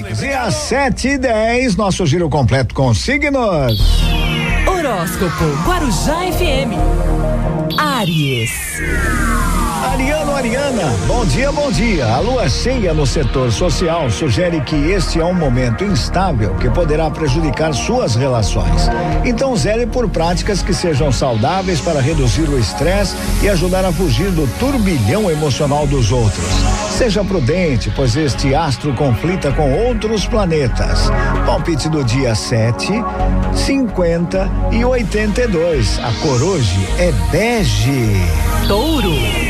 amigos. E às sete e dez, nosso giro completo com signos. Horóscopo Guarujá FM. Áries. Ariano, Ariana, bom dia, bom dia. A lua cheia no setor social sugere que este é um momento instável que poderá prejudicar suas relações. Então, zele por práticas que sejam saudáveis para reduzir o estresse e ajudar a fugir do turbilhão emocional dos outros. Seja prudente, pois este astro conflita com outros planetas. Palpite do dia 7, 50 e 82. A cor hoje é bege. Touro.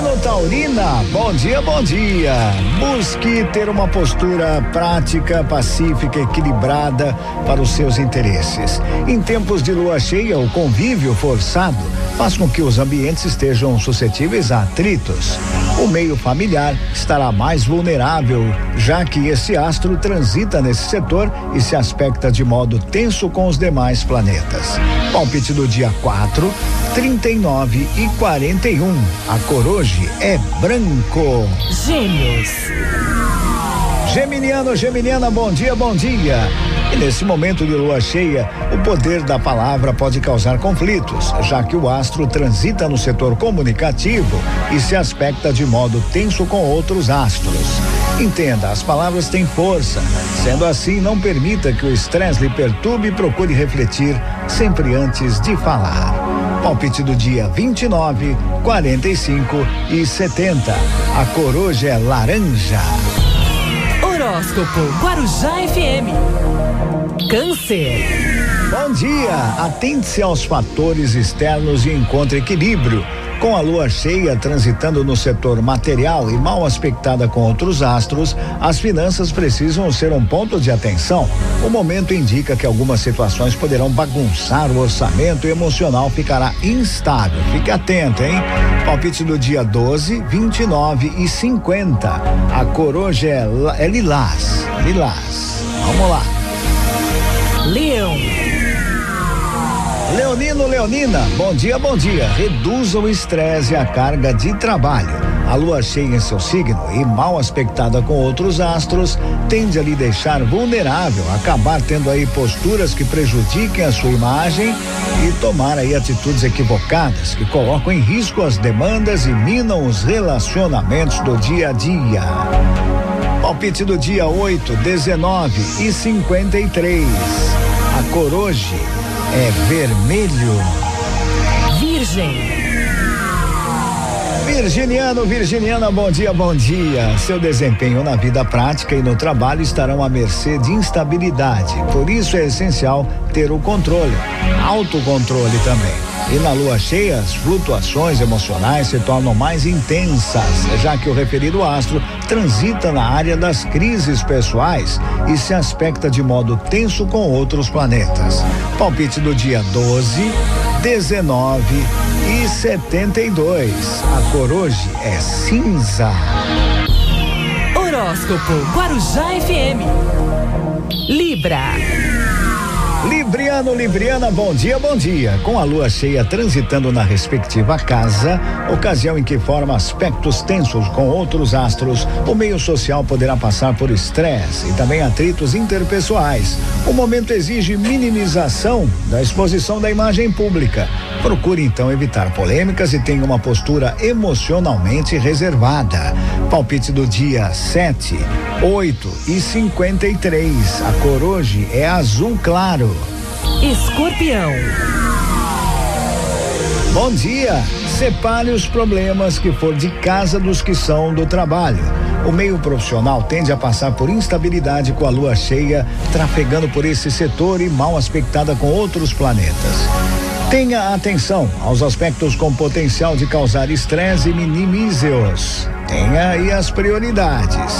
Taurino, Taurina, bom dia, bom dia. Busque ter uma postura prática, pacífica, equilibrada para os seus interesses. Em tempos de lua cheia, o convívio forçado faz com que os ambientes estejam suscetíveis a atritos. O meio familiar estará mais vulnerável, já que esse astro transita nesse setor e se aspecta de modo tenso com os demais planetas. Palpite do dia 4, 39 e 41. A cor hoje é branco. Gêmeos. Geminiano, Geminiana, bom dia, bom dia. E nesse momento de lua cheia, o poder da palavra pode causar conflitos, já que o astro transita no setor comunicativo e se aspecta de modo tenso com outros astros. Entenda, as palavras têm força. Sendo assim, não permita que o estresse lhe perturbe e procure refletir sempre antes de falar. Palpite do dia 29, 45 e 70. A cor hoje é laranja. Horóscopo Guarujá FM. Câncer. Bom dia! Atente-se aos fatores externos e encontre equilíbrio. Com a lua cheia transitando no setor material e mal aspectada com outros astros, as finanças precisam ser um ponto de atenção. O momento indica que algumas situações poderão bagunçar o orçamento e emocional ficará instável. Fique atento, hein? Palpite do dia 12, 29 e 50. A cor hoje é, é lilás. Lilás. Vamos lá. Leonina, bom dia, bom dia. Reduza o estresse e a carga de trabalho. A lua cheia em seu signo e mal aspectada com outros astros tende a lhe deixar vulnerável, acabar tendo aí posturas que prejudiquem a sua imagem e tomar aí atitudes equivocadas que colocam em risco as demandas e minam os relacionamentos do dia a dia. Palpite do dia 8, 19 e 53. A cor hoje é vermelho. Virgem. Virginiano, Virginiana, bom dia, bom dia. Seu desempenho na vida prática e no trabalho estarão à mercê de instabilidade. Por isso é essencial ter o controle, autocontrole também. E na lua cheia, as flutuações emocionais se tornam mais intensas, já que o referido astro transita na área das crises pessoais e se aspecta de modo tenso com outros planetas. Palpite do dia 12, 19 e 72. A cor hoje é cinza. Horóscopo Guarujá FM. Libra. Libriano, Libriana, bom dia, bom dia. Com a lua cheia transitando na respectiva casa, ocasião em que forma aspectos tensos com outros astros, o meio social poderá passar por estresse e também atritos interpessoais. O momento exige minimização da exposição da imagem pública. Procure então evitar polêmicas e tenha uma postura emocionalmente reservada. Palpite do dia 7, 8 e 53. A cor hoje é azul claro. Escorpião. Bom dia! Separe os problemas que for de casa dos que são do trabalho. O meio profissional tende a passar por instabilidade com a lua cheia, trafegando por esse setor e mal aspectada com outros planetas. Tenha atenção aos aspectos com potencial de causar estresse e minimize-os. Tenha aí as prioridades.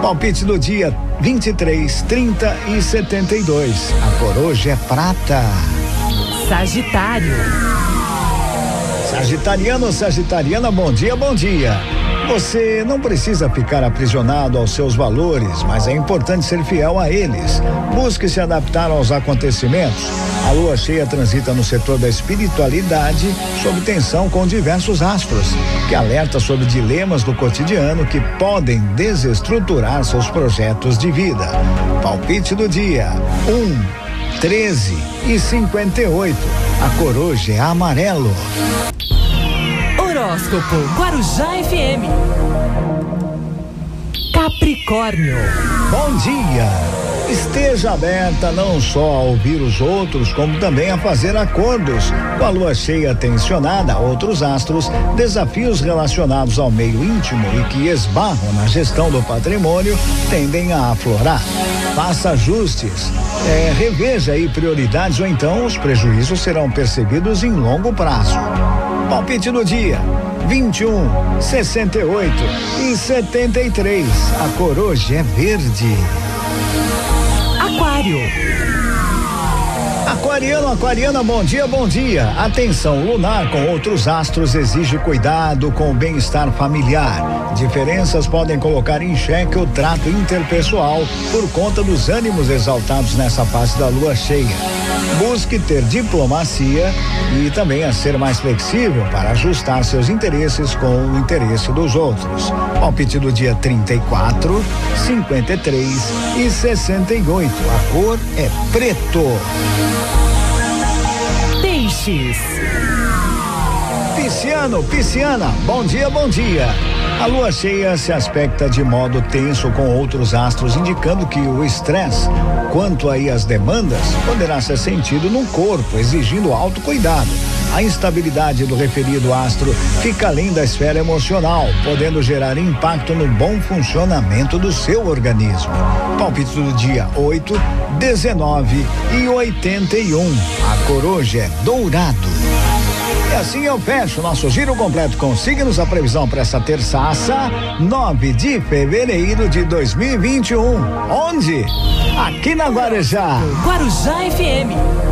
Palpite do dia 23, 30 e 72. A cor hoje é prata. Sagitário. Sagitariano, Sagitariana, bom dia, bom dia. Você não precisa ficar aprisionado aos seus valores, mas é importante ser fiel a eles. Busque se adaptar aos acontecimentos. A lua cheia transita no setor da espiritualidade, sob tensão com diversos astros, que alerta sobre dilemas do cotidiano que podem desestruturar seus projetos de vida. Palpite do dia: 1, um, 13 e 58. A cor hoje é amarelo. Horóscopo Guarujá FM. Capricórnio. Bom dia. Esteja aberta não só a ouvir os outros, como também a fazer acordos. Com a lua cheia tensionada a outros astros, desafios relacionados ao meio íntimo e que esbarram na gestão do patrimônio tendem a aflorar. Faça ajustes, é, reveja aí prioridades ou então os prejuízos serão percebidos em longo prazo. Palpite do dia: 21, 68 e 73. A cor hoje é verde. Aquário. Aquariano, aquariana, bom dia, bom dia. Atenção lunar com outros astros exige cuidado com o bem-estar familiar. Diferenças podem colocar em xeque o trato interpessoal por conta dos ânimos exaltados nessa fase da lua cheia. Busque ter diplomacia e também a ser mais flexível para ajustar seus interesses com o interesse dos outros. Palpite do dia 34, 53 e 68. A cor é preto. Peixes. Pisciano, pisciana, bom dia, bom dia. A lua cheia se aspecta de modo tenso com outros astros, indicando que o estresse, quanto aí às demandas, poderá ser sentido no corpo, exigindo alto cuidado. A instabilidade do referido astro fica além da esfera emocional, podendo gerar impacto no bom funcionamento do seu organismo. Palpite do dia 8, 19 e 81. A cor hoje é dourado. E assim eu fecho nosso giro completo com signos. A previsão para essa terça-aça, 9 de fevereiro de 2021. Onde? Aqui na Guarujá. Guarujá FM